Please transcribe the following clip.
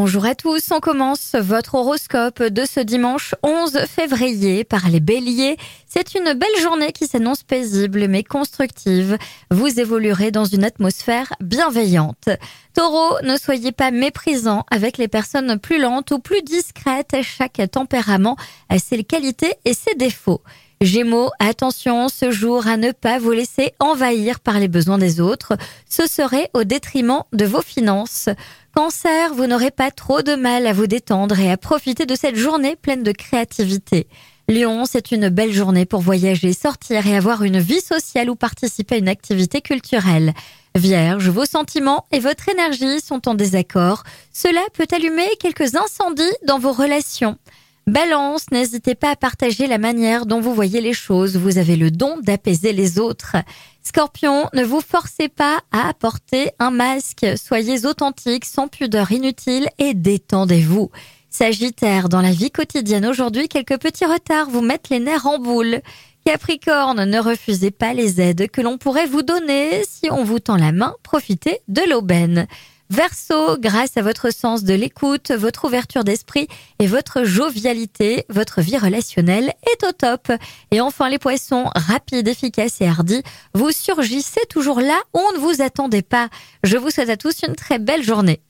Bonjour à tous, on commence votre horoscope de ce dimanche 11 février par les béliers. C'est une belle journée qui s'annonce paisible mais constructive. Vous évoluerez dans une atmosphère bienveillante. Taureau, ne soyez pas méprisant avec les personnes plus lentes ou plus discrètes. Chaque tempérament a ses qualités et ses défauts. Gémeaux, attention ce jour à ne pas vous laisser envahir par les besoins des autres. Ce serait au détriment de vos finances. Cancer, vous n'aurez pas trop de mal à vous détendre et à profiter de cette journée pleine de créativité. Lion, c'est une belle journée pour voyager, sortir et avoir une vie sociale ou participer à une activité culturelle. Vierge, vos sentiments et votre énergie sont en désaccord. Cela peut allumer quelques incendies dans vos relations. Balance, n'hésitez pas à partager la manière dont vous voyez les choses. Vous avez le don d'apaiser les autres. Scorpion, ne vous forcez pas à apporter un masque. Soyez authentique, sans pudeur inutile et détendez-vous. Sagittaire, dans la vie quotidienne aujourd'hui, quelques petits retards vous mettent les nerfs en boule. Capricorne, ne refusez pas les aides que l'on pourrait vous donner. Si on vous tend la main, profitez de l'aubaine. Verseau, grâce à votre sens de l'écoute, votre ouverture d'esprit et votre jovialité, votre vie relationnelle est au top. Et enfin les poissons, rapides, efficaces et hardis, vous surgissez toujours là où on ne vous attendait pas. Je vous souhaite à tous une très belle journée.